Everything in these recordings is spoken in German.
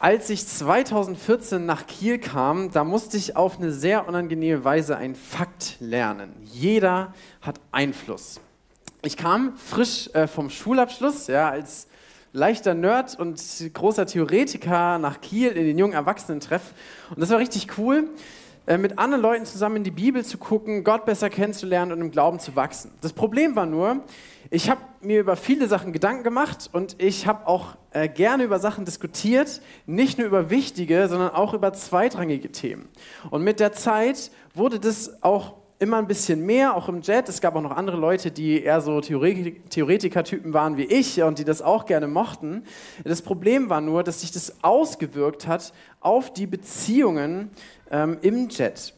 Als ich 2014 nach Kiel kam, da musste ich auf eine sehr unangenehme Weise einen Fakt lernen. Jeder hat Einfluss. Ich kam frisch äh, vom Schulabschluss, ja, als leichter Nerd und großer Theoretiker nach Kiel in den jungen Erwachsenentreff. Und das war richtig cool, mit anderen Leuten zusammen in die Bibel zu gucken, Gott besser kennenzulernen und im Glauben zu wachsen. Das Problem war nur, ich habe mir über viele Sachen Gedanken gemacht und ich habe auch äh, gerne über Sachen diskutiert, nicht nur über wichtige, sondern auch über zweitrangige Themen. Und mit der Zeit wurde das auch immer ein bisschen mehr, auch im Jet. Es gab auch noch andere Leute, die eher so Theoretiker-Typen waren wie ich und die das auch gerne mochten. Das Problem war nur, dass sich das ausgewirkt hat auf die Beziehungen ähm, im Jet.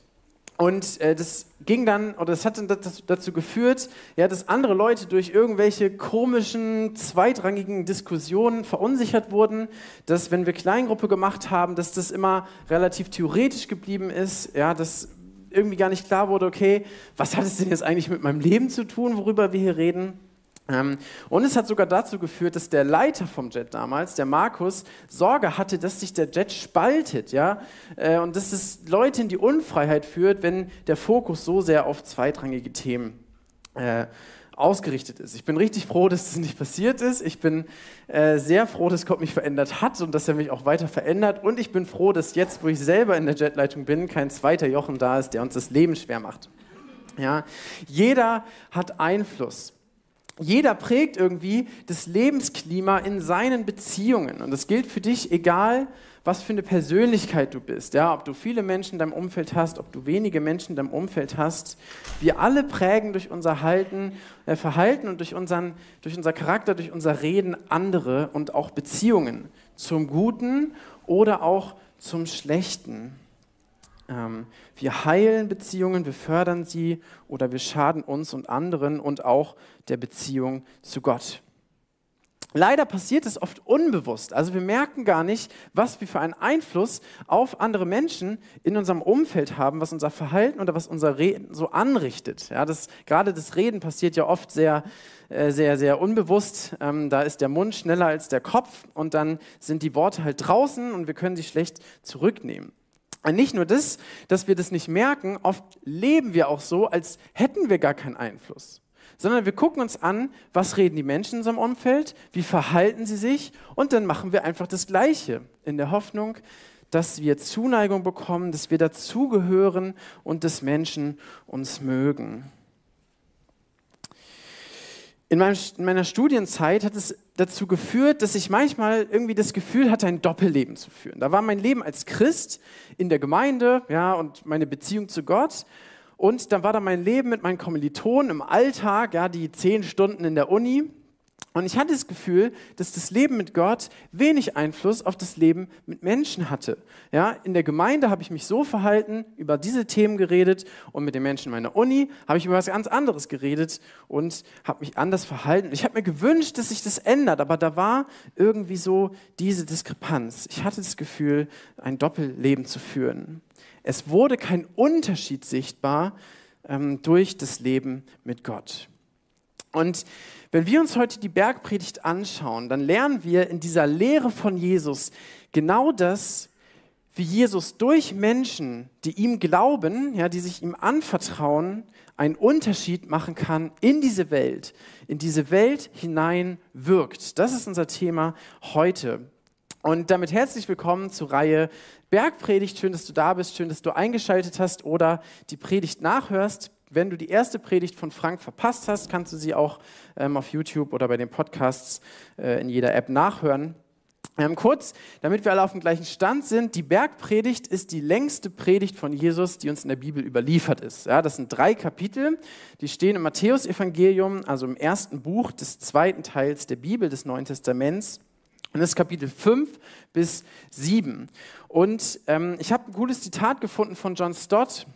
Und äh, das ging dann, oder das hat dann dazu geführt, ja, dass andere Leute durch irgendwelche komischen, zweitrangigen Diskussionen verunsichert wurden, dass, wenn wir Kleingruppe gemacht haben, dass das immer relativ theoretisch geblieben ist, ja, dass irgendwie gar nicht klar wurde, okay, was hat es denn jetzt eigentlich mit meinem Leben zu tun, worüber wir hier reden? Ähm, und es hat sogar dazu geführt, dass der Leiter vom Jet damals, der Markus, Sorge hatte, dass sich der Jet spaltet, ja, äh, und dass es Leute in die Unfreiheit führt, wenn der Fokus so sehr auf zweitrangige Themen äh, ausgerichtet ist. Ich bin richtig froh, dass das nicht passiert ist. Ich bin äh, sehr froh, dass Gott mich verändert hat und dass er mich auch weiter verändert. Und ich bin froh, dass jetzt, wo ich selber in der Jetleitung bin, kein zweiter Jochen da ist, der uns das Leben schwer macht. Ja, jeder hat Einfluss. Jeder prägt irgendwie das Lebensklima in seinen Beziehungen. Und das gilt für dich, egal was für eine Persönlichkeit du bist. Ja, ob du viele Menschen in deinem Umfeld hast, ob du wenige Menschen in deinem Umfeld hast. Wir alle prägen durch unser Halten, äh, Verhalten und durch, unseren, durch unser Charakter, durch unser Reden andere und auch Beziehungen. Zum Guten oder auch zum Schlechten. Ähm, wir heilen Beziehungen, wir fördern sie oder wir schaden uns und anderen und auch der Beziehung zu Gott. Leider passiert es oft unbewusst. Also wir merken gar nicht, was wir für einen Einfluss auf andere Menschen in unserem Umfeld haben, was unser Verhalten oder was unser Reden so anrichtet. Ja, das, gerade das Reden passiert ja oft sehr, äh, sehr, sehr unbewusst. Ähm, da ist der Mund schneller als der Kopf und dann sind die Worte halt draußen und wir können sie schlecht zurücknehmen. Und nicht nur das, dass wir das nicht merken, oft leben wir auch so, als hätten wir gar keinen Einfluss. Sondern wir gucken uns an, was reden die Menschen in unserem Umfeld, wie verhalten sie sich und dann machen wir einfach das Gleiche in der Hoffnung, dass wir Zuneigung bekommen, dass wir dazugehören und dass Menschen uns mögen. In, meinem, in, meiner Studienzeit hat es dazu geführt, dass ich manchmal irgendwie das Gefühl hatte, ein Doppelleben zu führen. Da war mein Leben als Christ in der Gemeinde ja, und meine Beziehung zu Gott. Und dann war da mein Leben mit meinen Kommilitonen im Alltag, ja, die zehn Stunden in der Uni. Und ich hatte das Gefühl, dass das Leben mit Gott wenig Einfluss auf das Leben mit Menschen hatte. Ja, in der Gemeinde habe ich mich so verhalten, über diese Themen geredet und mit den Menschen meiner Uni habe ich über was ganz anderes geredet und habe mich anders verhalten. Ich habe mir gewünscht, dass sich das ändert, aber da war irgendwie so diese Diskrepanz. Ich hatte das Gefühl, ein Doppelleben zu führen. Es wurde kein Unterschied sichtbar ähm, durch das Leben mit Gott. Und wenn wir uns heute die Bergpredigt anschauen, dann lernen wir in dieser Lehre von Jesus genau das, wie Jesus durch Menschen, die ihm glauben, ja, die sich ihm anvertrauen, einen Unterschied machen kann in diese Welt, in diese Welt hinein wirkt. Das ist unser Thema heute. Und damit herzlich willkommen zur Reihe Bergpredigt. Schön, dass du da bist, schön, dass du eingeschaltet hast oder die Predigt nachhörst. Wenn du die erste Predigt von Frank verpasst hast, kannst du sie auch ähm, auf YouTube oder bei den Podcasts äh, in jeder App nachhören. Ähm, kurz, damit wir alle auf dem gleichen Stand sind, die Bergpredigt ist die längste Predigt von Jesus, die uns in der Bibel überliefert ist. Ja, das sind drei Kapitel, die stehen im Matthäusevangelium, also im ersten Buch des zweiten Teils der Bibel des Neuen Testaments. Und das ist Kapitel 5 bis 7. Und ähm, ich habe ein cooles Zitat gefunden von John Stott.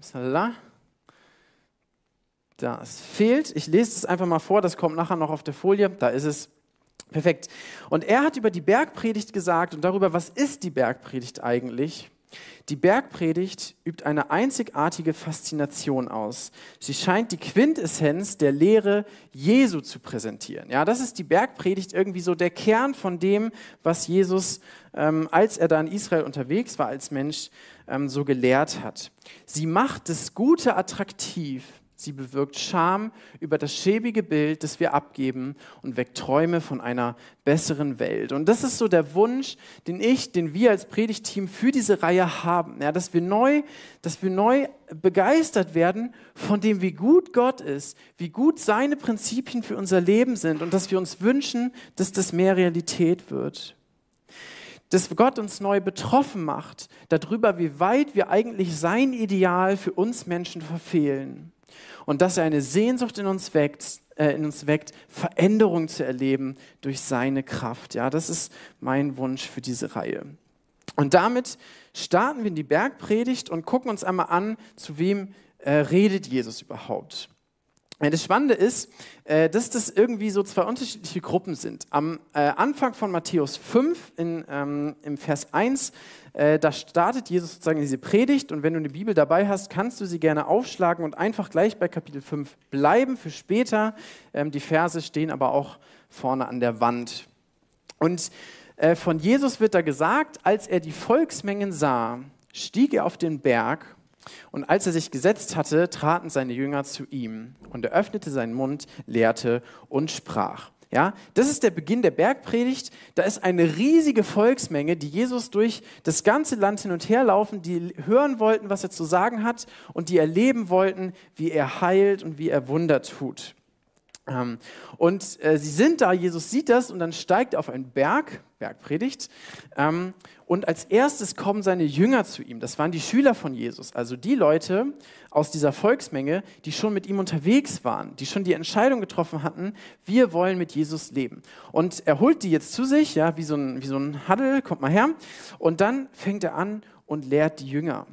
Salah. Das fehlt. Ich lese es einfach mal vor, das kommt nachher noch auf der Folie. Da ist es. Perfekt. Und er hat über die Bergpredigt gesagt und darüber, was ist die Bergpredigt eigentlich, Die Bergpredigt übt eine einzigartige Faszination aus. Sie scheint die Quintessenz der Lehre Jesu zu präsentieren. Ja, das ist die Bergpredigt irgendwie so der Kern von dem, was Jesus, ähm, als er da in Israel unterwegs war als Mensch, ähm, so gelehrt hat. Sie macht das Gute attraktiv Sie bewirkt Scham über das schäbige Bild, das wir abgeben und weckt Träume von einer besseren Welt. Und das ist so der Wunsch, den ich, den wir als Predigteam für diese Reihe haben, ja, dass wir neu, dass wir neu begeistert werden von dem, wie gut Gott ist, wie gut seine Prinzipien für unser Leben sind und dass wir uns wünschen, dass das mehr Realität wird dass Gott uns neu betroffen macht darüber, wie weit wir eigentlich sein Ideal für uns Menschen verfehlen und dass er eine Sehnsucht in uns weckt, äh, in uns weckt, Veränderung zu erleben durch seine Kraft. Ja, das ist mein Wunsch für diese Reihe. Und damit starten wir in die Bergpredigt und gucken uns einmal an, zu wem äh, redet Jesus überhaupt. Das Spannende ist, äh, dass das irgendwie so zwei unterschiedliche Gruppen sind. Am äh, Anfang von Matthäus 5, in, ähm, im Vers 1, äh, da startet Jesus sozusagen diese Predigt und wenn du eine Bibel dabei hast, kannst du sie gerne aufschlagen und einfach gleich bei Kapitel 5 bleiben für später. Ähm, die Verse stehen aber auch vorne an der Wand. Und von Jesus wird da gesagt, als er die Volksmengen sah, stieg er auf den Berg und als er sich gesetzt hatte, traten seine Jünger zu ihm und er öffnete seinen Mund, lehrte und sprach. Ja, das ist der Beginn der Bergpredigt. Da ist eine riesige Volksmenge, die Jesus durch das ganze Land hin und her laufen, die hören wollten, was er zu sagen hat und die erleben wollten, wie er heilt und wie er Wunder tut. Ähm, und äh, sie sind da, Jesus sieht das und dann steigt er auf einen Berg, Bergpredigt, ähm, und als erstes kommen seine Jünger zu ihm. Das waren die Schüler von Jesus, also die Leute aus dieser Volksmenge, die schon mit ihm unterwegs waren, die schon die Entscheidung getroffen hatten, wir wollen mit Jesus leben. Und er holt die jetzt zu sich, ja, wie so ein, wie so ein Haddel, kommt mal her, und dann fängt er an und lehrt die Jünger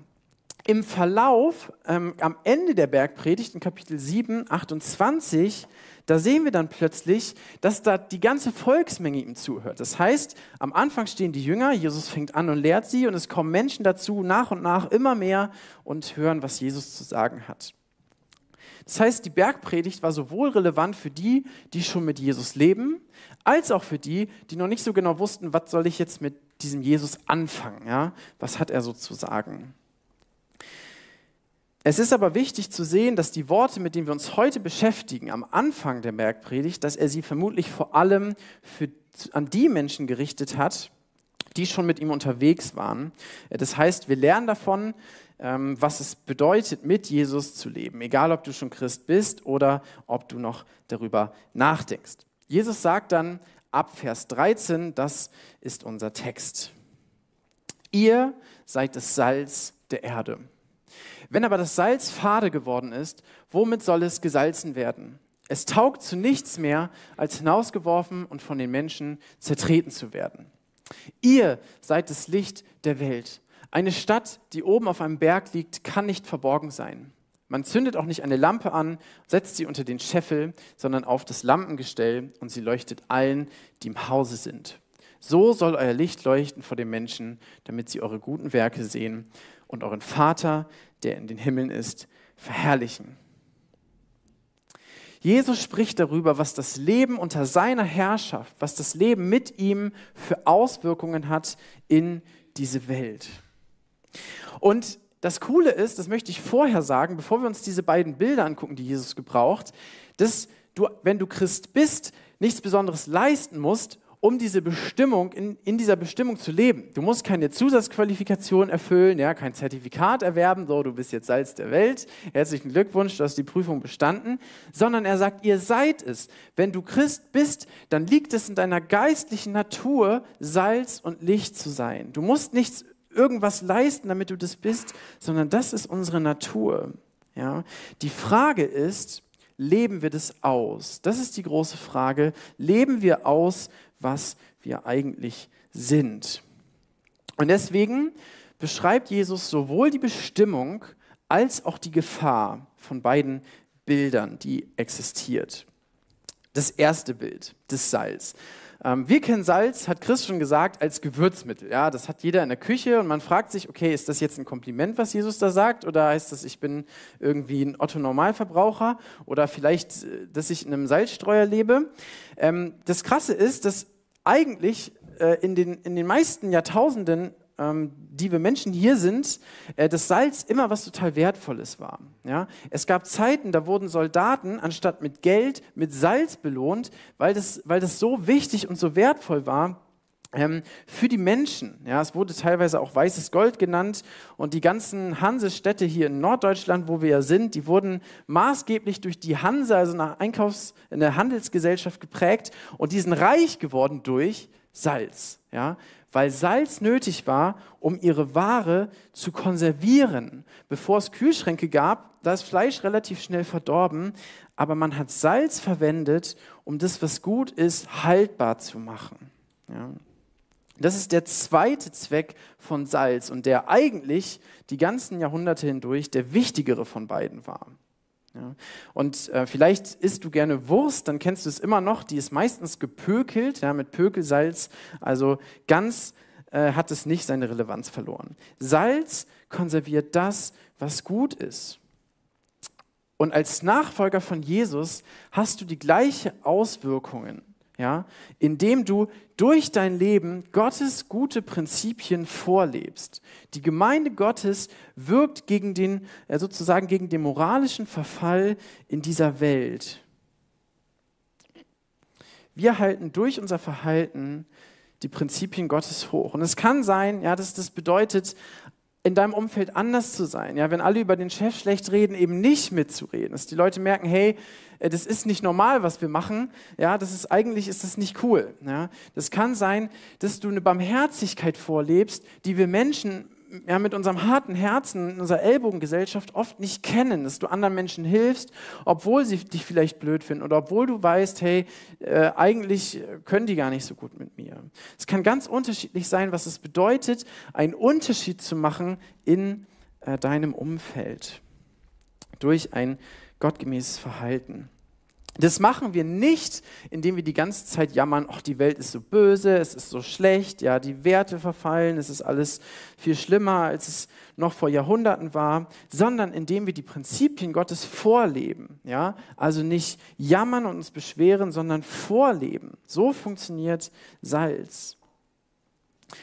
im Verlauf, ähm, am Ende der Bergpredigt in Kapitel 7, 28, da sehen wir dann plötzlich, dass da die ganze Volksmenge ihm zuhört. Das heißt, am Anfang stehen die Jünger, Jesus fängt an und lehrt sie und es kommen Menschen dazu, nach und nach immer mehr und hören, was Jesus zu sagen hat. Das heißt, die Bergpredigt war sowohl relevant für die, die schon mit Jesus leben, als auch für die, die noch nicht so genau wussten, was soll ich jetzt mit diesem Jesus anfangen? Ja? Was hat er so zu sagen? Es ist aber wichtig zu sehen, dass die Worte, mit denen wir uns heute beschäftigen, am Anfang der Bergpredigt, dass er sie vermutlich vor allem für, an die Menschen gerichtet hat, die schon mit ihm unterwegs waren. Das heißt, wir lernen davon, ähm, was es bedeutet, mit Jesus zu leben, egal ob du schon Christ bist oder ob du noch darüber nachdenkst. Jesus sagt dann ab Vers 13, das ist unser Text. Ihr seid das Salz der Erde. Wenn aber das Salz fade geworden ist, womit soll es gesalzen werden? Es taugt zu nichts mehr, als hinausgeworfen und von den Menschen zertreten zu werden. Ihr seid das Licht der Welt. Eine Stadt, die oben auf einem Berg liegt, kann nicht verborgen sein. Man zündet auch nicht eine Lampe an, setzt sie unter den Scheffel, sondern auf das Lampengestell und sie leuchtet allen, die im Hause sind. So soll euer Licht leuchten vor den Menschen, damit sie eure guten Werke sehen und euren Vater, der in den Himmeln ist, verherrlichen. Jesus spricht darüber, was das Leben unter seiner Herrschaft, was das Leben mit ihm für Auswirkungen hat in diese Welt. Und das Coole ist, das möchte ich vorher sagen, bevor wir uns diese beiden Bilder angucken, die Jesus gebraucht, dass du, wenn du Christ bist, nichts Besonderes leisten musst, um diese Bestimmung, in, in dieser Bestimmung zu leben. Du musst keine Zusatzqualifikation erfüllen, ja, kein Zertifikat erwerben, so, du bist jetzt Salz der Welt, herzlichen Glückwunsch, du hast die Prüfung bestanden, sondern er sagt, ihr seid es. Wenn du Christ bist, dann liegt es in deiner geistlichen Natur, Salz und Licht zu sein. Du musst nichts irgendwas leisten, damit du das bist, sondern das ist unsere Natur. Ja? Die Frage ist, leben wir das aus? Das ist die große Frage. Leben wir aus, was wir eigentlich sind. Und deswegen beschreibt Jesus sowohl die Bestimmung als auch die Gefahr von beiden Bildern, die existiert. Das erste Bild, das Salz. Ähm, wir kennen Salz, hat Chris schon gesagt, als Gewürzmittel. Ja, das hat jeder in der Küche und man fragt sich, okay, ist das jetzt ein Kompliment, was Jesus da sagt? Oder heißt das, ich bin irgendwie ein Otto-Normalverbraucher? Oder vielleicht, äh, dass ich in einem Salzstreuer lebe? Ähm, das Krasse ist, dass eigentlich äh, in, den, in den meisten Jahrtausenden ähm, die wir Menschen hier sind, äh, das Salz immer was total Wertvolles war. Ja? Es gab Zeiten, da wurden Soldaten anstatt mit Geld mit Salz belohnt, weil das, weil das so wichtig und so wertvoll war, für die Menschen. Ja, es wurde teilweise auch weißes Gold genannt und die ganzen Hansestädte hier in Norddeutschland, wo wir ja sind, die wurden maßgeblich durch die Hanse, also nach Einkaufs-, eine Handelsgesellschaft geprägt und die sind reich geworden durch Salz. Ja, weil Salz nötig war, um ihre Ware zu konservieren. Bevor es Kühlschränke gab, da ist Fleisch relativ schnell verdorben, aber man hat Salz verwendet, um das, was gut ist, haltbar zu machen. Ja. Das ist der zweite Zweck von Salz und der eigentlich die ganzen Jahrhunderte hindurch der wichtigere von beiden war. Ja. Und äh, vielleicht isst du gerne Wurst, dann kennst du es immer noch, die ist meistens gepökelt, ja, mit Pökelsalz, also ganz äh, hat es nicht seine Relevanz verloren. Salz konserviert das, was gut ist. Und als Nachfolger von Jesus hast du die gleiche Auswirkungen ja, indem du durch dein Leben Gottes gute Prinzipien vorlebst. Die Gemeinde Gottes wirkt gegen den, äh, sozusagen gegen den moralischen Verfall in dieser Welt. Wir halten durch unser Verhalten die Prinzipien Gottes hoch. Und es kann sein, ja, dass das bedeutet, in deinem Umfeld anders zu sein. Ja, wenn alle über den Chef schlecht reden, eben nicht mitzureden. Dass die Leute merken, hey, äh, das ist nicht normal, was wir machen. Ja, das ist eigentlich ist das nicht cool. Ja, das kann sein, dass du eine Barmherzigkeit vorlebst, die wir Menschen ja, mit unserem harten Herzen in unserer Ellbogengesellschaft oft nicht kennen, dass du anderen Menschen hilfst, obwohl sie dich vielleicht blöd finden oder obwohl du weißt, hey, äh, eigentlich können die gar nicht so gut mit mir. Es kann ganz unterschiedlich sein, was es bedeutet, einen Unterschied zu machen in äh, deinem Umfeld durch ein gottgemäßes Verhalten. Das machen wir nicht, indem wir die ganze Zeit jammern, ach, die Welt ist so böse, es ist so schlecht, ja, die Werte verfallen, es ist alles viel schlimmer, als es noch vor Jahrhunderten war, sondern indem wir die Prinzipien Gottes vorleben, ja? Also nicht jammern und uns beschweren, sondern vorleben. So funktioniert Salz.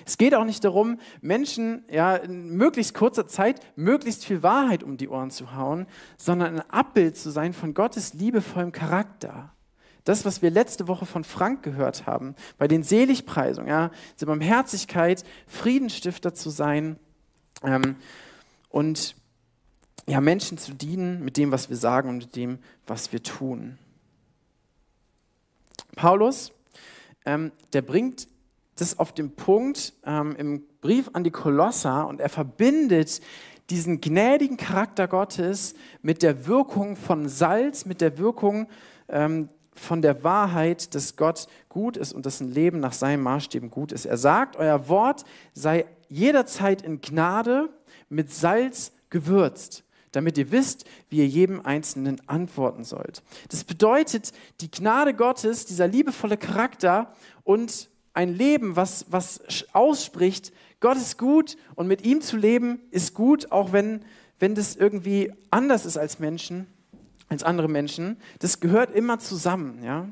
Es geht auch nicht darum, Menschen ja, in möglichst kurzer Zeit möglichst viel Wahrheit um die Ohren zu hauen, sondern ein Abbild zu sein von Gottes liebevollem Charakter. Das, was wir letzte Woche von Frank gehört haben, bei den Seligpreisungen, ja, diese Barmherzigkeit, Friedenstifter zu sein ähm, und ja, Menschen zu dienen mit dem, was wir sagen und mit dem, was wir tun. Paulus, ähm, der bringt das auf den Punkt ähm, im Brief an die Kolosser und er verbindet diesen gnädigen Charakter Gottes mit der Wirkung von Salz, mit der Wirkung ähm, von der Wahrheit, dass Gott gut ist und dass ein Leben nach seinen Maßstäben gut ist. Er sagt, euer Wort sei jederzeit in Gnade mit Salz gewürzt, damit ihr wisst, wie ihr jedem Einzelnen antworten sollt. Das bedeutet, die Gnade Gottes, dieser liebevolle Charakter und ein Leben, was, was ausspricht, Gott ist gut und mit ihm zu leben ist gut, auch wenn, wenn das irgendwie anders ist als Menschen, als andere Menschen. Das gehört immer zusammen. Ja?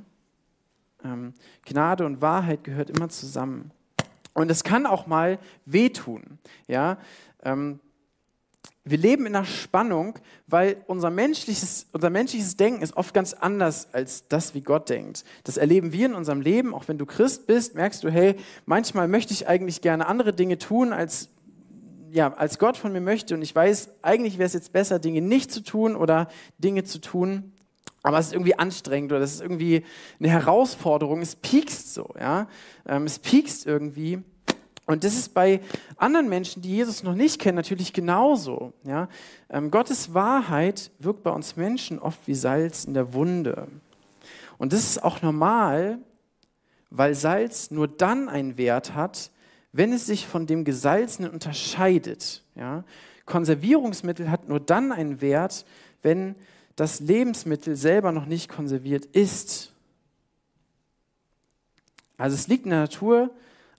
Ähm, Gnade und Wahrheit gehört immer zusammen. Und es kann auch mal wehtun. Ja? Ähm, wir leben in einer Spannung, weil unser menschliches, unser menschliches Denken ist oft ganz anders als das, wie Gott denkt. Das erleben wir in unserem Leben. Auch wenn du Christ bist, merkst du, hey, manchmal möchte ich eigentlich gerne andere Dinge tun, als, ja, als Gott von mir möchte. Und ich weiß, eigentlich wäre es jetzt besser, Dinge nicht zu tun oder Dinge zu tun. Aber es ist irgendwie anstrengend oder es ist irgendwie eine Herausforderung. Es piekst so, ja. Ähm, es piekst irgendwie. Und das ist bei anderen Menschen, die Jesus noch nicht kennen, natürlich genauso. Ja? Ähm, Gottes Wahrheit wirkt bei uns Menschen oft wie Salz in der Wunde. Und das ist auch normal, weil Salz nur dann einen Wert hat, wenn es sich von dem Gesalzenen unterscheidet. Ja? Konservierungsmittel hat nur dann einen Wert, wenn das Lebensmittel selber noch nicht konserviert ist. Also es liegt in der Natur,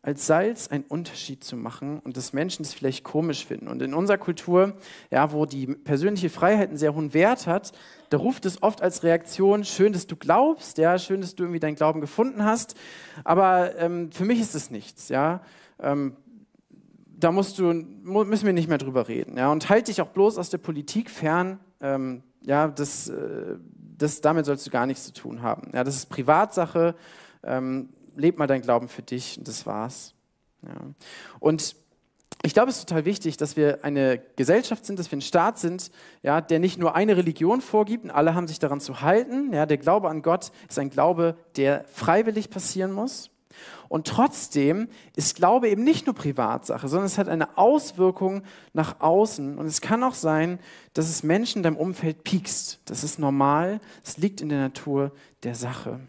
als Salz einen Unterschied zu machen und dass Menschen es vielleicht komisch finden. Und in unserer Kultur, ja, wo die persönliche Freiheit einen sehr hohen Wert hat, da ruft es oft als Reaktion, schön, dass du glaubst, ja, schön, dass du irgendwie deinen Glauben gefunden hast, aber ähm, für mich ist es nichts, ja. Ähm, da musst du, müssen wir nicht mehr drüber reden, ja. Und halte dich auch bloß aus der Politik fern, ähm, ja, das, äh, das, damit sollst du gar nichts zu tun haben. Ja, das ist Privatsache. Ähm, leb mal dein Glauben für dich und das war's. Ja. Und ich glaube, es ist total wichtig, dass wir eine Gesellschaft sind, dass wir ein Staat sind, ja, der nicht nur eine Religion vorgibt und alle haben sich daran zu halten. Ja, der Glaube an Gott ist ein Glaube, der freiwillig passieren muss. Und trotzdem ist Glaube eben nicht nur Privatsache, sondern es hat eine Auswirkung nach außen. Und es kann auch sein, dass es Menschen in deinem Umfeld piekst. Das ist normal, es liegt in der Natur der Sache.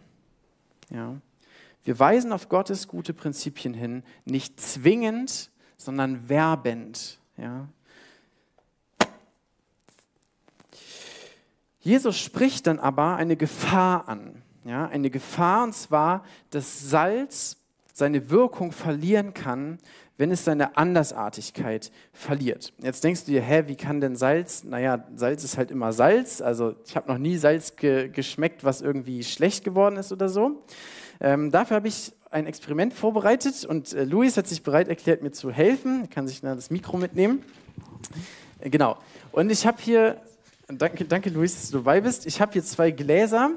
Ja. Wir weisen auf Gottes gute Prinzipien hin, nicht zwingend, sondern werbend. Ja. Jesus spricht dann aber eine Gefahr an. Ja, eine Gefahr, und zwar, dass Salz seine Wirkung verlieren kann, wenn es seine Andersartigkeit verliert. Jetzt denkst du dir, hä, wie kann denn Salz? Naja, Salz ist halt immer Salz. Also ich habe noch nie Salz ge geschmeckt, was irgendwie schlecht geworden ist oder so. Ähm, dafür habe ich ein Experiment vorbereitet und äh, Luis hat sich bereit erklärt, mir zu helfen. Er kann sich na, das Mikro mitnehmen. Äh, genau. Und ich habe hier, danke, danke Luis, dass du dabei bist. Ich habe hier zwei Gläser,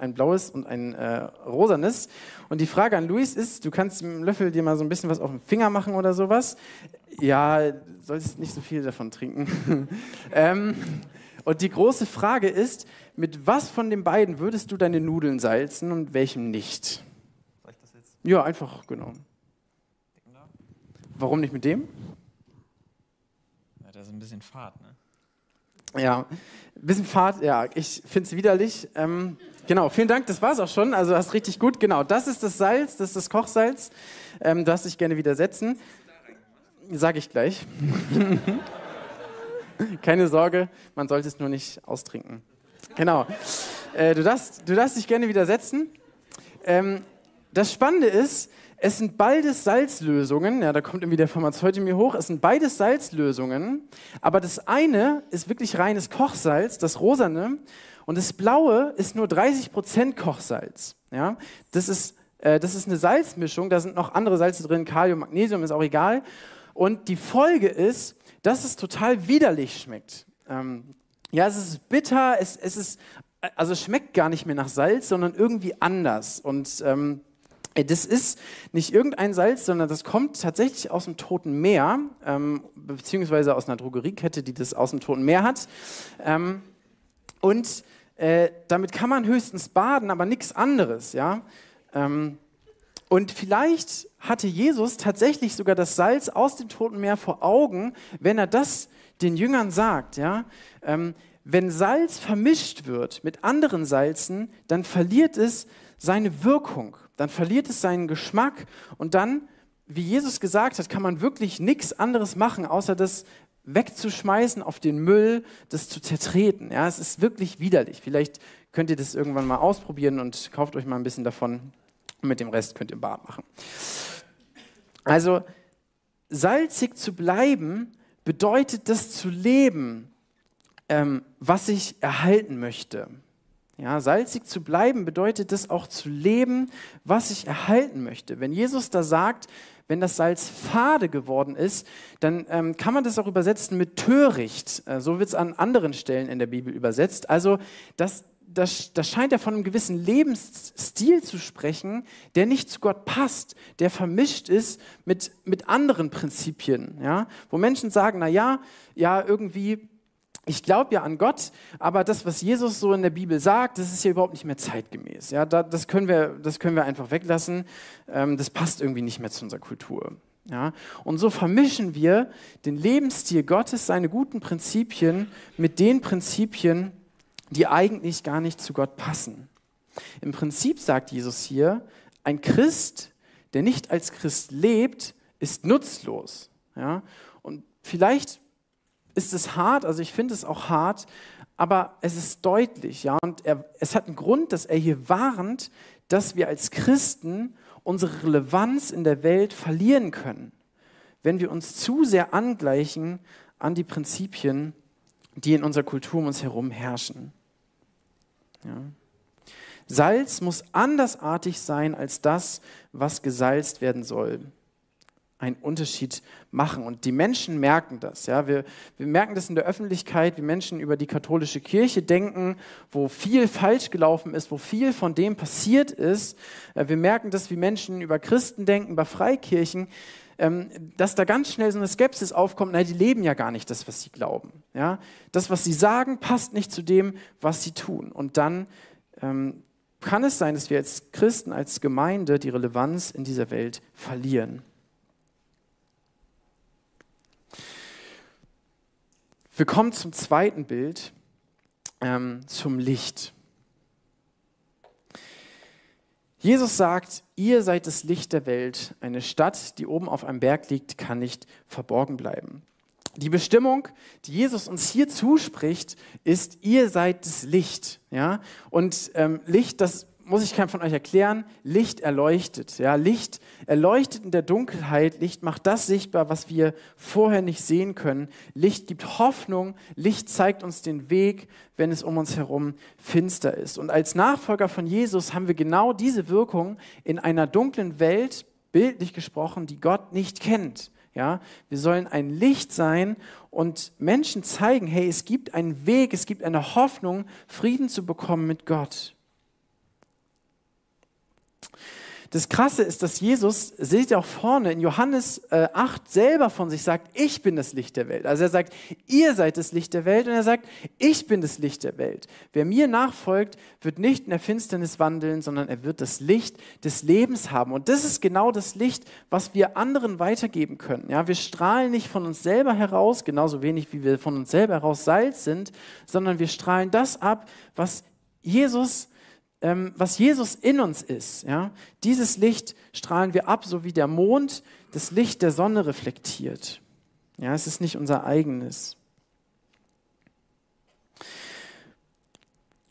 ein blaues und ein äh, rosanes. Und die Frage an Luis ist, du kannst mit dem Löffel dir mal so ein bisschen was auf den Finger machen oder sowas. Ja, solltest nicht so viel davon trinken. ähm, und die große Frage ist, mit was von den beiden würdest du deine Nudeln salzen und welchem nicht? Soll ich das jetzt? Ja, einfach, genau. Warum nicht mit dem? Ja, da ist ein bisschen Fahrt, ne? Ja, ein bisschen Fahrt, ja, ich finde es widerlich. Ähm, genau, vielen Dank, das war es auch schon. Also, das ist richtig gut. Genau, das ist das Salz, das ist das Kochsalz. Ähm, du darfst dich gerne widersetzen. Sage ich gleich. Keine Sorge, man sollte es nur nicht austrinken. Genau. Äh, du, darfst, du darfst dich gerne widersetzen. Ähm, das Spannende ist, es sind beides Salzlösungen, ja, da kommt irgendwie der Pharmazeut in mir hoch, es sind beides Salzlösungen, aber das eine ist wirklich reines Kochsalz, das rosane, und das blaue ist nur 30% Kochsalz. Ja? Das, ist, äh, das ist eine Salzmischung, da sind noch andere Salze drin, Kalium, Magnesium, ist auch egal. Und die Folge ist, dass es total widerlich schmeckt. Ähm, ja, es ist bitter, es, es ist, also es schmeckt gar nicht mehr nach Salz, sondern irgendwie anders. Und ähm, das ist nicht irgendein Salz, sondern das kommt tatsächlich aus dem Toten Meer, ähm, beziehungsweise aus einer Drogeriekette, die das aus dem Toten Meer hat. Ähm, und äh, damit kann man höchstens baden, aber nichts anderes. Ja? Ähm, und vielleicht hatte Jesus tatsächlich sogar das Salz aus dem Toten Meer vor Augen, wenn er das den Jüngern sagt, ja, ähm, wenn Salz vermischt wird mit anderen Salzen, dann verliert es seine Wirkung, dann verliert es seinen Geschmack und dann, wie Jesus gesagt hat, kann man wirklich nichts anderes machen, außer das wegzuschmeißen auf den Müll, das zu zertreten. Ja, es ist wirklich widerlich. Vielleicht könnt ihr das irgendwann mal ausprobieren und kauft euch mal ein bisschen davon und mit dem Rest könnt ihr Bad machen. Also salzig zu bleiben bedeutet das zu leben, ähm, was ich erhalten möchte. Ja, salzig zu bleiben bedeutet das auch zu leben, was ich erhalten möchte. Wenn Jesus da sagt, wenn das Salz fade geworden ist, dann ähm, kann man das auch übersetzen mit töricht. Äh, so wird es an anderen Stellen in der Bibel übersetzt. Also das, das, das scheint ja von einem gewissen Lebensstil zu sprechen, der nicht zu Gott passt, der vermischt ist mit, mit anderen Prinzipien. Ja? Wo Menschen sagen, na ja, irgendwie ich glaube ja an Gott, aber das, was Jesus so in der Bibel sagt, das ist ja überhaupt nicht mehr zeitgemäß. Ja, das, können wir, das können wir einfach weglassen. Ähm, das passt irgendwie nicht mehr zu unserer Kultur. Ja, und so vermischen wir den Lebensstil Gottes, seine guten Prinzipien, mit den Prinzipien, die eigentlich gar nicht zu Gott passen. Im Prinzip sagt Jesus hier, ein Christ, der nicht als Christ lebt, ist nutzlos. Ja, und vielleicht ist es hart, also ich finde es auch hart, aber es ist deutlich, ja, und er, es hat einen Grund, dass er hier warnt, dass wir als Christen unsere Relevanz in der Welt verlieren können, wenn wir uns zu sehr angleichen an die Prinzipien, die in unserer Kultur um uns herum herrschen. Ja. Salz muss andersartig sein als das, was gesalzt werden soll. Einen Unterschied machen. Und die Menschen merken das. Ja? Wir, wir merken das in der Öffentlichkeit, wie Menschen über die katholische Kirche denken, wo viel falsch gelaufen ist, wo viel von dem passiert ist. Äh, wir merken das, wie Menschen über Christen denken, bei Freikirchen dass da ganz schnell so eine Skepsis aufkommt, naja, die leben ja gar nicht das, was sie glauben. Ja? Das, was sie sagen, passt nicht zu dem, was sie tun. Und dann ähm, kann es sein, dass wir als Christen, als Gemeinde die Relevanz in dieser Welt verlieren. Wir kommen zum zweiten Bild, ähm, zum Licht. Jesus sagt, ihr seid das Licht der Welt. Eine Stadt, die oben auf einem Berg liegt, kann nicht verborgen bleiben. Die Bestimmung, die Jesus uns hier zuspricht, ist, ihr seid das Licht. Ja? Und ähm, Licht, das muss ich keinem von euch erklären, Licht erleuchtet. Ja, Licht erleuchtet in der Dunkelheit, Licht macht das sichtbar, was wir vorher nicht sehen können. Licht gibt Hoffnung, Licht zeigt uns den Weg, wenn es um uns herum finster ist. Und als Nachfolger von Jesus haben wir genau diese Wirkung in einer dunklen Welt, bildlich gesprochen, die Gott nicht kennt. Ja, wir sollen ein Licht sein und Menschen zeigen, hey, es gibt einen Weg, es gibt eine Hoffnung, Frieden zu bekommen mit Gott. Das Krasse ist, dass Jesus, seht ihr auch vorne in Johannes äh, 8 selber von sich sagt, ich bin das Licht der Welt. Also er sagt, ihr seid das Licht der Welt und er sagt, ich bin das Licht der Welt. Wer mir nachfolgt, wird nicht in der Finsternis wandeln, sondern er wird das Licht des Lebens haben. Und das ist genau das Licht, was wir anderen weitergeben können. Ja, wir strahlen nicht von uns selber heraus, genauso wenig wie wir von uns selber heraus Salz sind, sondern wir strahlen das ab, was Jesus ähm, was Jesus in uns ist. Ja? Dieses Licht strahlen wir ab, so wie der Mond das Licht der Sonne reflektiert. Ja, es ist nicht unser eigenes.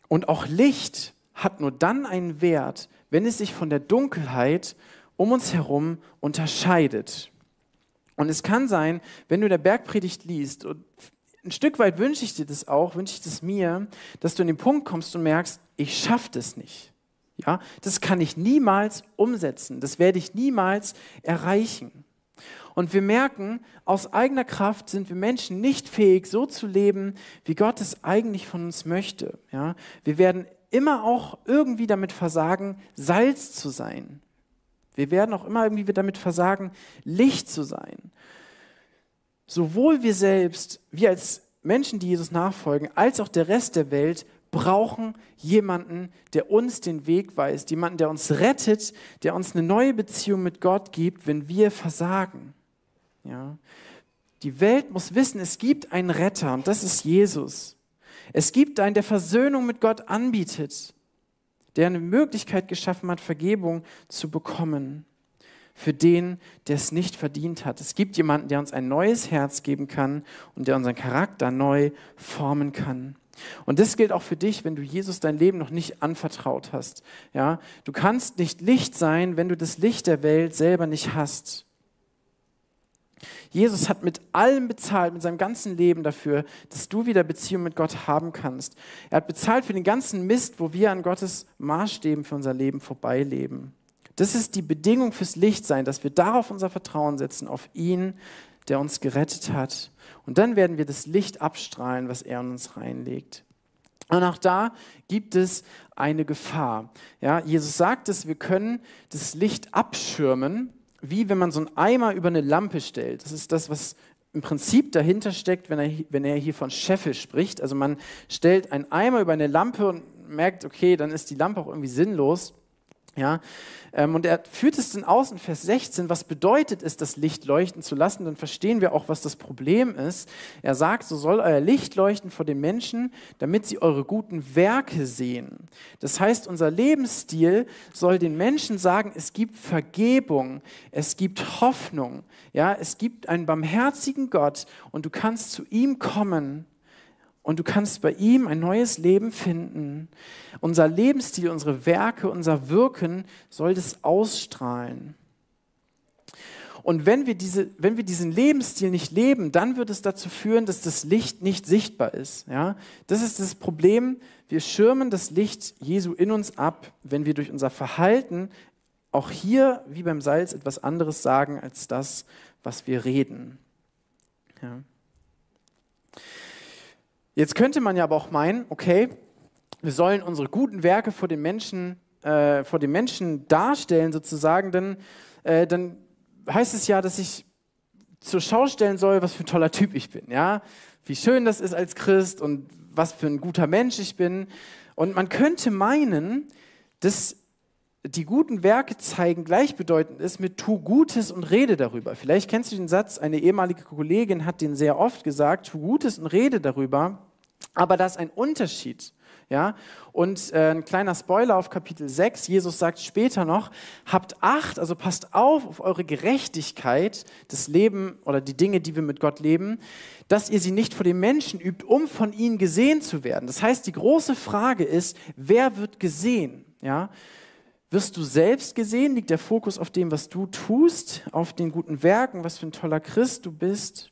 Und auch Licht hat nur dann einen Wert, wenn es sich von der Dunkelheit um uns herum unterscheidet. Und es kann sein, wenn du der Bergpredigt liest, und ein Stück weit wünsche ich dir das auch, wünsche ich das mir, dass du an den Punkt kommst und merkst, ich schaffe das nicht. Ja, das kann ich niemals umsetzen. Das werde ich niemals erreichen. Und wir merken, aus eigener Kraft sind wir Menschen nicht fähig, so zu leben, wie Gott es eigentlich von uns möchte. Ja, wir werden immer auch irgendwie damit versagen, Salz zu sein. Wir werden auch immer irgendwie damit versagen, Licht zu sein sowohl wir selbst, wir als Menschen, die Jesus nachfolgen, als auch der Rest der Welt brauchen jemanden, der uns den Weg weist, jemanden, der uns rettet, der uns eine neue Beziehung mit Gott gibt, wenn wir versagen. Ja? Die Welt muss wissen, es gibt einen Retter und das ist Jesus. Es gibt einen, der Versöhnung mit Gott anbietet, der eine Möglichkeit geschaffen hat, Vergebung zu bekommen für den, der es nicht verdient hat. Es gibt jemanden, der uns ein neues Herz geben kann und der unseren Charakter neu formen kann. Und das gilt auch für dich, wenn du Jesus dein Leben noch nicht anvertraut hast. Ja, du kannst nicht Licht sein, wenn du das Licht der Welt selber nicht hast. Jesus hat mit allem bezahlt, mit seinem ganzen Leben dafür, dass du wieder Beziehung mit Gott haben kannst. Er hat bezahlt für den ganzen Mist, wo wir an Gottes Maßstäben für unser Leben vorbeileben. Das ist die Bedingung fürs Lichtsein, dass wir darauf unser Vertrauen setzen, auf ihn, der uns gerettet hat. Und dann werden wir das Licht abstrahlen, was er in uns reinlegt. Und auch da gibt es eine Gefahr. Ja, Jesus sagt es, wir können das Licht abschirmen, wie wenn man so einen Eimer über eine Lampe stellt. Das ist das, was im Prinzip dahinter steckt, wenn er, wenn er hier von Scheffel spricht. Also man stellt einen Eimer über eine Lampe und merkt, okay, dann ist die Lampe auch irgendwie sinnlos. Ja, ähm, und er führt es dann aus in Vers 16, was bedeutet es, das Licht leuchten zu lassen, dann verstehen wir auch, was das Problem ist. Er sagt, so soll euer Licht leuchten vor den Menschen, damit sie eure guten Werke sehen. Das heißt, unser Lebensstil soll den Menschen sagen, es gibt Vergebung, es gibt Hoffnung, ja, es gibt einen barmherzigen Gott und du kannst zu ihm kommen und du kannst bei ihm ein neues Leben finden. Unser Lebensstil, unsere Werke, unser Wirken soll das ausstrahlen. Und wenn wir, diese, wenn wir diesen Lebensstil nicht leben, dann wird es dazu führen, dass das Licht nicht sichtbar ist. Ja? Das ist das Problem. Wir schirmen das Licht Jesu in uns ab, wenn wir durch unser Verhalten auch hier, wie beim Salz, etwas anderes sagen als das, was wir reden. Ja. Jetzt könnte man ja aber auch meinen, okay, wir sollen unsere guten Werke vor den Menschen, äh, vor den Menschen darstellen, sozusagen, denn äh, dann heißt es ja, dass ich zur Schau stellen soll, was für ein toller Typ ich bin, ja, wie schön das ist als Christ und was für ein guter Mensch ich bin. Und man könnte meinen, dass die guten Werke zeigen gleichbedeutend ist mit tu Gutes und rede darüber. Vielleicht kennst du den Satz, eine ehemalige Kollegin hat den sehr oft gesagt, tu Gutes und rede darüber, aber da ist ein Unterschied. Ja? Und äh, ein kleiner Spoiler auf Kapitel 6, Jesus sagt später noch, habt Acht, also passt auf auf eure Gerechtigkeit, das Leben oder die Dinge, die wir mit Gott leben, dass ihr sie nicht vor den Menschen übt, um von ihnen gesehen zu werden. Das heißt, die große Frage ist, wer wird gesehen? Ja? Wirst du selbst gesehen? Liegt der Fokus auf dem, was du tust, auf den guten Werken, was für ein toller Christ du bist?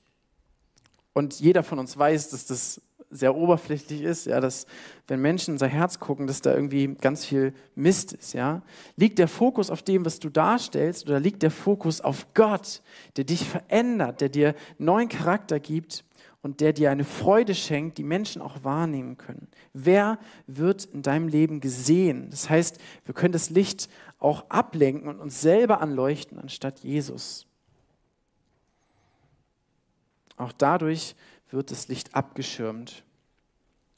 Und jeder von uns weiß, dass das sehr oberflächlich ist, ja, dass wenn Menschen in unser Herz gucken, dass da irgendwie ganz viel Mist ist, ja. Liegt der Fokus auf dem, was du darstellst, oder liegt der Fokus auf Gott, der dich verändert, der dir neuen Charakter gibt und der dir eine Freude schenkt, die Menschen auch wahrnehmen können. Wer wird in deinem Leben gesehen? Das heißt, wir können das Licht auch ablenken und uns selber anleuchten anstatt Jesus. Auch dadurch wird das Licht abgeschirmt.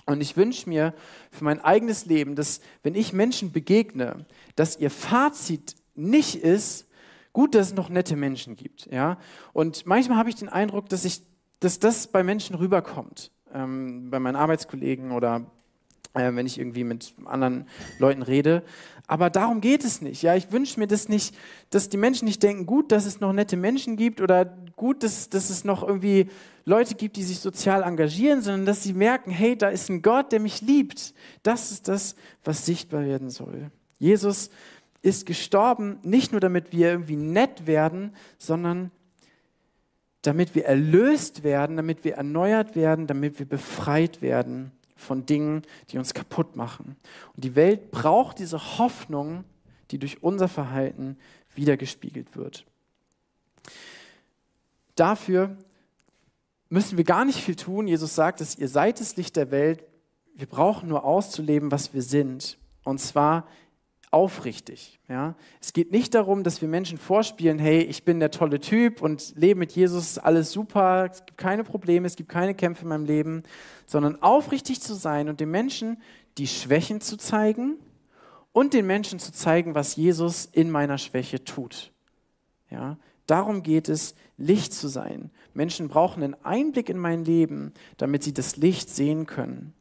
Und ich wünsche mir für mein eigenes Leben, dass wenn ich Menschen begegne, dass ihr Fazit nicht ist, gut, dass es noch nette Menschen gibt. Ja? Und manchmal habe ich den Eindruck, dass ich dass das bei Menschen rüberkommt, ähm, bei meinen Arbeitskollegen oder äh, wenn ich irgendwie mit anderen Leuten rede. Aber darum geht es nicht. Ja, ich wünsche mir das nicht, dass die Menschen nicht denken, gut, dass es noch nette Menschen gibt oder gut, dass, dass es noch irgendwie Leute gibt, die sich sozial engagieren, sondern dass sie merken, hey, da ist ein Gott, der mich liebt. Das ist das, was sichtbar werden soll. Jesus ist gestorben, nicht nur damit wir irgendwie nett werden, sondern damit wir erlöst werden, damit wir erneuert werden, damit wir befreit werden von Dingen, die uns kaputt machen. Und die Welt braucht diese Hoffnung, die durch unser Verhalten wiedergespiegelt wird. Dafür müssen wir gar nicht viel tun. Jesus sagt dass ihr seid das Licht der Welt. Wir brauchen nur auszuleben, was wir sind. Und zwar aufrichtig. Ja? Es geht nicht darum, dass wir Menschen vorspielen, hey, ich bin der tolle Typ und lebe mit Jesus, alles super, es gibt keine Probleme, es gibt keine Kämpfe in meinem Leben, sondern aufrichtig zu sein und den Menschen die Schwächen zu zeigen und den Menschen zu zeigen, was Jesus in meiner Schwäche tut. Ja? Darum geht es, Licht zu sein. Menschen brauchen einen Einblick in mein Leben, damit sie das Licht sehen können.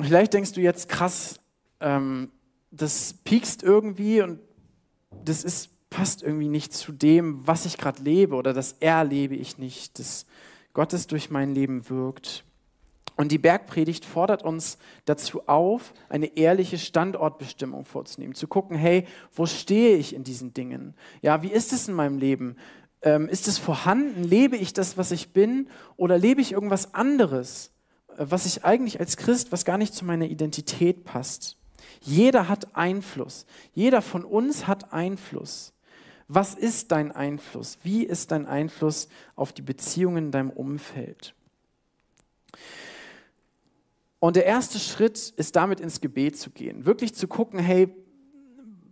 Und vielleicht denkst du jetzt, krass, ähm, das piekst irgendwie und das ist, passt irgendwie nicht zu dem, was ich gerade lebe oder das erlebe ich nicht, dass Gottes durch mein Leben wirkt. Und die Bergpredigt fordert uns dazu auf, eine ehrliche Standortbestimmung vorzunehmen, zu gucken, hey, wo stehe ich in diesen Dingen? Ja, wie ist es in meinem Leben? Ähm, ist es vorhanden? Lebe ich das, was ich bin? Oder lebe ich irgendwas anderes? Was ich eigentlich als Christ, was gar nicht zu meiner Identität passt. Jeder hat Einfluss. Jeder von uns hat Einfluss. Was ist dein Einfluss? Wie ist dein Einfluss auf die Beziehungen in deinem Umfeld? Und der erste Schritt ist damit ins Gebet zu gehen, wirklich zu gucken, hey,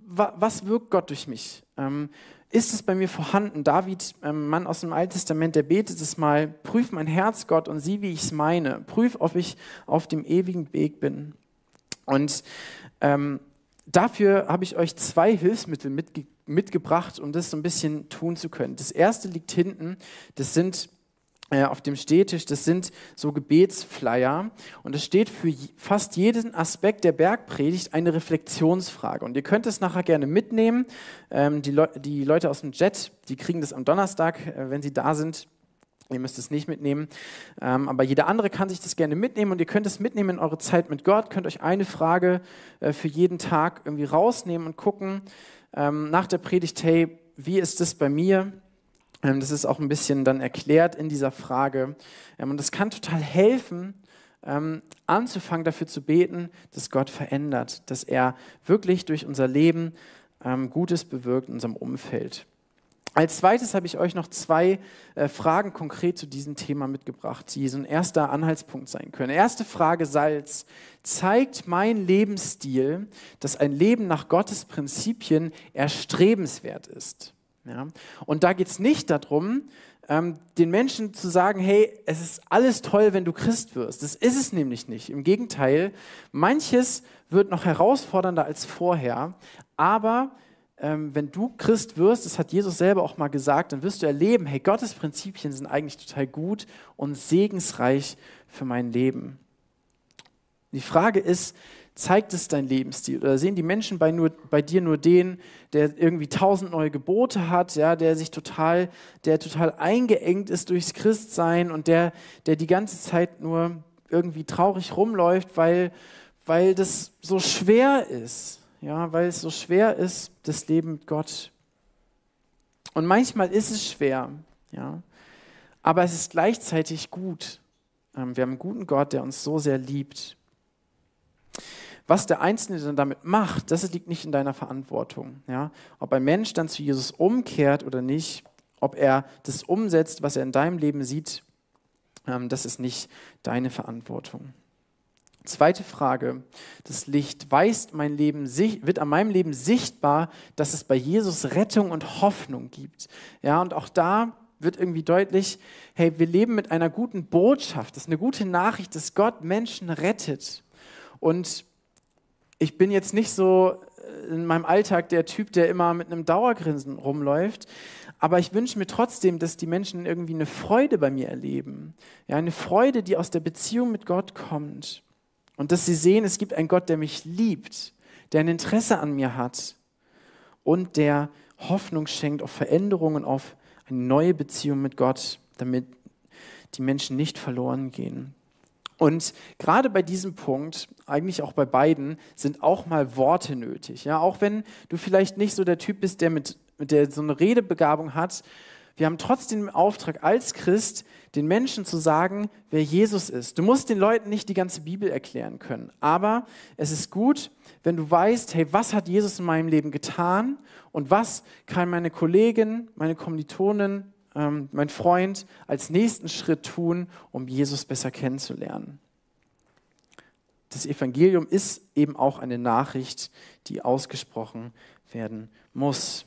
was wirkt Gott durch mich? Ähm, ist es bei mir vorhanden? David, ähm, Mann aus dem Alten Testament, der betet es mal, prüf mein Herz, Gott, und sieh, wie ich es meine. Prüf, ob ich auf dem ewigen Weg bin. Und ähm, dafür habe ich euch zwei Hilfsmittel mitge mitgebracht, um das so ein bisschen tun zu können. Das erste liegt hinten, das sind auf dem Stehtisch, das sind so Gebetsflyer und es steht für fast jeden Aspekt der Bergpredigt eine Reflexionsfrage. Und ihr könnt es nachher gerne mitnehmen. Ähm, die, Le die Leute aus dem Jet, die kriegen das am Donnerstag, äh, wenn sie da sind. Ihr müsst es nicht mitnehmen, ähm, aber jeder andere kann sich das gerne mitnehmen und ihr könnt es mitnehmen in eure Zeit mit Gott, könnt euch eine Frage äh, für jeden Tag irgendwie rausnehmen und gucken ähm, nach der Predigt, hey, wie ist das bei mir? Ähm, das ist auch ein bisschen dann erklärt in dieser Frage. Ähm, und das kann total helfen, ähm, anzufangen dafür zu beten, dass Gott verändert, dass er wirklich durch unser Leben Gutes bewirkt in unserem Umfeld. Als zweites habe ich euch noch zwei äh, Fragen konkret zu diesem Thema mitgebracht, die so ein erster Anhaltspunkt sein können. Erste Frage, Salz. Zeigt mein Lebensstil, dass ein Leben nach Gottes Prinzipien erstrebenswert ist? Ja? Und da geht es nicht darum, ähm, den Menschen zu sagen, hey, es ist alles toll, wenn du Christ wirst. Das ist es nämlich nicht. Im Gegenteil, manches wird noch herausfordernder als vorher, aber ähm, wenn du Christ wirst, das hat Jesus selber auch mal gesagt, dann wirst du erleben, hey, Gottes Prinzipien sind eigentlich total gut und segensreich für mein Leben. Die Frage ist, zeigt es dein Lebensstil? Oder sehen die Menschen bei, nur, bei dir nur den, der irgendwie tausend neue Gebote hat, ja, der sich total, der total eingeengt ist durchs Christsein und der, der die ganze Zeit nur irgendwie traurig rumläuft, weil, weil das so schwer ist, ja, weil es so schwer ist, das Leben mit Gott. Und manchmal ist es schwer, ja, aber es ist gleichzeitig gut. Ähm, wir haben einen guten Gott, der uns so sehr liebt. Was der Einzelne dann damit macht, das liegt nicht in deiner Verantwortung. Ja? Ob ein Mensch dann zu Jesus umkehrt oder nicht, ob er das umsetzt, was er in deinem Leben sieht, ähm, das ist nicht deine Verantwortung. Zweite Frage, das Licht weist mein Leben, wird an meinem Leben sichtbar, dass es bei Jesus Rettung und Hoffnung gibt. Ja, und auch da wird irgendwie deutlich, hey, wir leben mit einer guten Botschaft. Das ist eine gute Nachricht, dass Gott Menschen rettet. Und ich bin jetzt nicht so äh, in meinem Alltag der Typ, der immer mit einem Dauergrinsen rumläuft. Aber ich wünsche mir trotzdem, dass die Menschen irgendwie eine Freude bei mir erleben. Ja, eine Freude, die aus der Beziehung mit Gott kommt. Und dass sie sehen, es gibt einen Gott, der mich liebt, der ein Interesse an mir hat und der Hoffnung schenkt auf Veränderungen, auf eine neue Beziehung mit Gott, damit die Menschen nicht verloren gehen. Und gerade bei diesem Punkt, eigentlich auch bei beiden, sind auch mal Worte nötig. Ja, auch wenn du vielleicht nicht so der Typ bist, der mit, der so eine Redebegabung hat, wir haben trotzdem den Auftrag als Christ, den Menschen zu sagen, wer Jesus ist. Du musst den Leuten nicht die ganze Bibel erklären können, aber es ist gut, wenn du weißt, hey, was hat Jesus in meinem Leben getan und was kann meine Kollegin, meine Kommilitonin, ähm, mein Freund als nächsten Schritt tun, um Jesus besser kennenzulernen. Das Evangelium ist eben auch eine Nachricht, die ausgesprochen werden muss.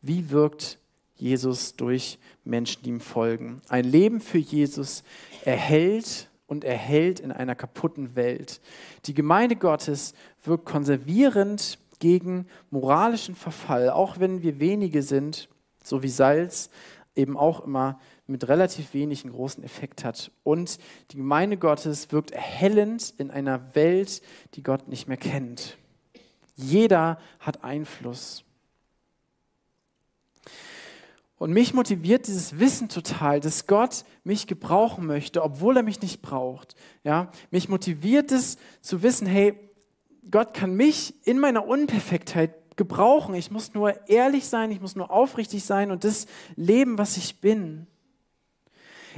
Wie wirkt Jesus durch Menschen, die ihm folgen? Ein Leben für Jesus erhält und erhält in einer kaputten Welt. Die Gemeinde Gottes wirkt konservierend gegen moralischen Verfall, auch wenn wir wenige sind, so wie Salz eben auch immer mit relativ wenig einen großen Effekt hat. Und die Gemeinde Gottes wirkt erhellend in einer Welt, die Gott nicht mehr kennt. Jeder hat Einfluss. Und mich motiviert dieses Wissen total, dass Gott mich gebrauchen möchte, obwohl er mich nicht braucht. Ja, mich motiviert es zu wissen, hey, Gott kann mich in meiner Unperfektheit gebrauchen. Ich muss nur ehrlich sein, ich muss nur aufrichtig sein und das leben, was ich bin.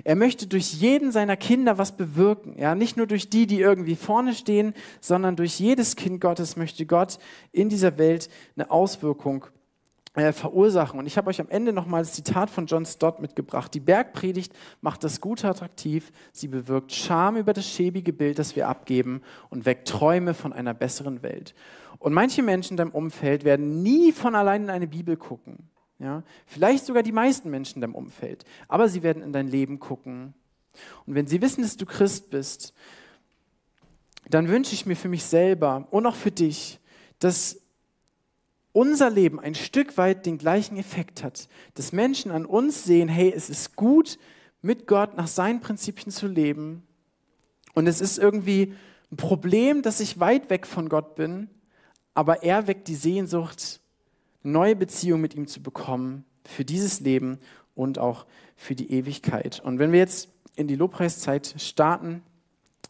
Er möchte durch jeden seiner Kinder was bewirken. Ja, nicht nur durch die, die irgendwie vorne stehen, sondern durch jedes Kind Gottes möchte Gott in dieser Welt eine Auswirkung äh, verursachen. Und ich habe euch am Ende nochmal das Zitat von John Stott mitgebracht. Die Bergpredigt macht das Gute attraktiv, sie bewirkt Scham über das schäbige Bild, das wir abgeben und weckt Träume von einer besseren Welt. Und manche Menschen in deinem Umfeld werden nie von allein in eine Bibel gucken. Ja? Vielleicht sogar die meisten Menschen in deinem Umfeld. Aber sie werden in dein Leben gucken. Und wenn sie wissen, dass du Christ bist, dann wünsche ich mir für mich selber und auch für dich, dass unser Leben ein Stück weit den gleichen Effekt hat. Dass Menschen an uns sehen, hey, es ist gut, mit Gott nach seinen Prinzipien zu leben. Und es ist irgendwie ein Problem, dass ich weit weg von Gott bin, aber er weckt die Sehnsucht, eine neue Beziehung mit ihm zu bekommen für dieses Leben und auch für die Ewigkeit. Und wenn wir jetzt in die Lobpreiszeit starten,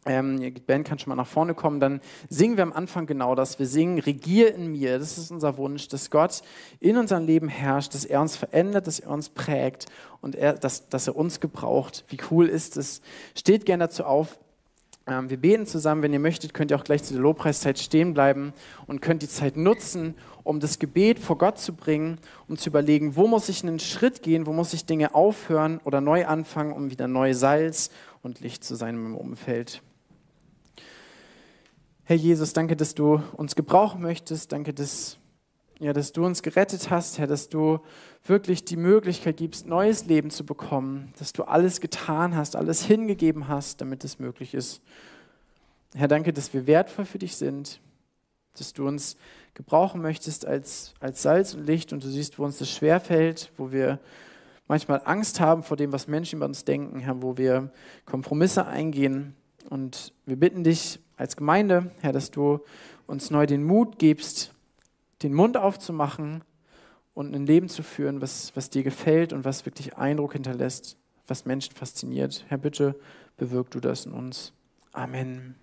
ähm, die Band kann schon mal nach vorne kommen, dann singen wir am Anfang genau das. Wir singen, regier in mir. Das ist unser Wunsch, dass Gott in unserem Leben herrscht, dass er uns verändert, dass er uns prägt und er, dass, dass er uns gebraucht. Wie cool ist es? Steht gerne dazu auf. Ähm, wir beten zusammen. Wenn ihr möchtet, könnt ihr auch gleich zu der Lobpreiszeit stehen bleiben und könnt die Zeit nutzen, um das Gebet vor Gott zu bringen, um zu überlegen, wo muss ich einen Schritt gehen, wo muss ich Dinge aufhören oder neu anfangen, um wieder neu Salz und Licht zu sein im Umfeld. Herr Jesus, danke, dass du uns gebrauchen möchtest. Danke, dass, ja, dass du uns gerettet hast, Herr, dass du wirklich die Möglichkeit gibst, neues Leben zu bekommen, dass du alles getan hast, alles hingegeben hast, damit es möglich ist. Herr, danke, dass wir wertvoll für dich sind, dass du uns gebrauchen möchtest als, als Salz und Licht und du siehst, wo uns das schwerfällt, wo wir manchmal Angst haben vor dem, was Menschen über uns denken, Herr, wo wir Kompromisse eingehen. Und wir bitten dich als Gemeinde, Herr, dass du uns neu den Mut gibst, den Mund aufzumachen und ein Leben zu führen, was, was dir gefällt und was wirklich Eindruck hinterlässt, was Menschen fasziniert. Herr, bitte bewirk du das in uns. Amen.